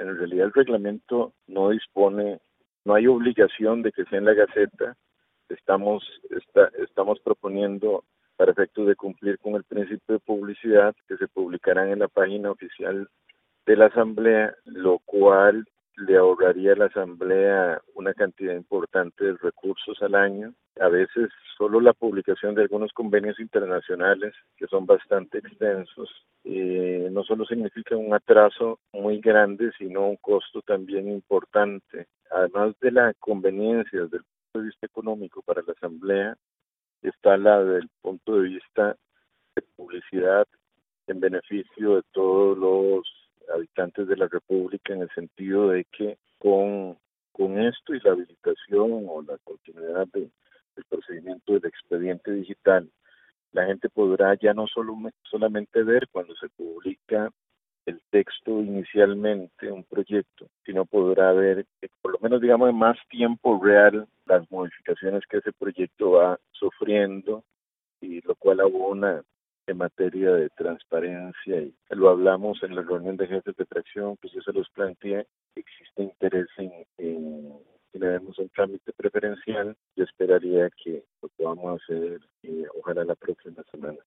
En realidad el reglamento no dispone, no hay obligación de que sea en la Gaceta. Estamos, estamos proponiendo para efectos de cumplir con el principio de publicidad que se publicarán en la página oficial de la Asamblea, lo cual le ahorraría a la Asamblea una cantidad importante de recursos al año. A veces solo la publicación de algunos convenios internacionales, que son bastante extensos, eh, no solo significa un atraso muy grande, sino un costo también importante. Además de la conveniencia desde el punto de vista económico para la Asamblea, está la del punto de vista de publicidad en beneficio de todos los habitantes de la República en el sentido de que con, con esto y la habilitación o la continuidad de, del procedimiento del expediente digital, la gente podrá ya no solo, solamente ver cuando se publica el texto inicialmente, un proyecto, sino podrá ver, por lo menos digamos en más tiempo real, las modificaciones que ese proyecto va sufriendo y lo cual abona en materia de transparencia y lo hablamos en la reunión de jefes de fracción, pues yo se los planteé, existe interés en, en demos un trámite preferencial, yo esperaría que lo podamos hacer, eh, ojalá la próxima semana.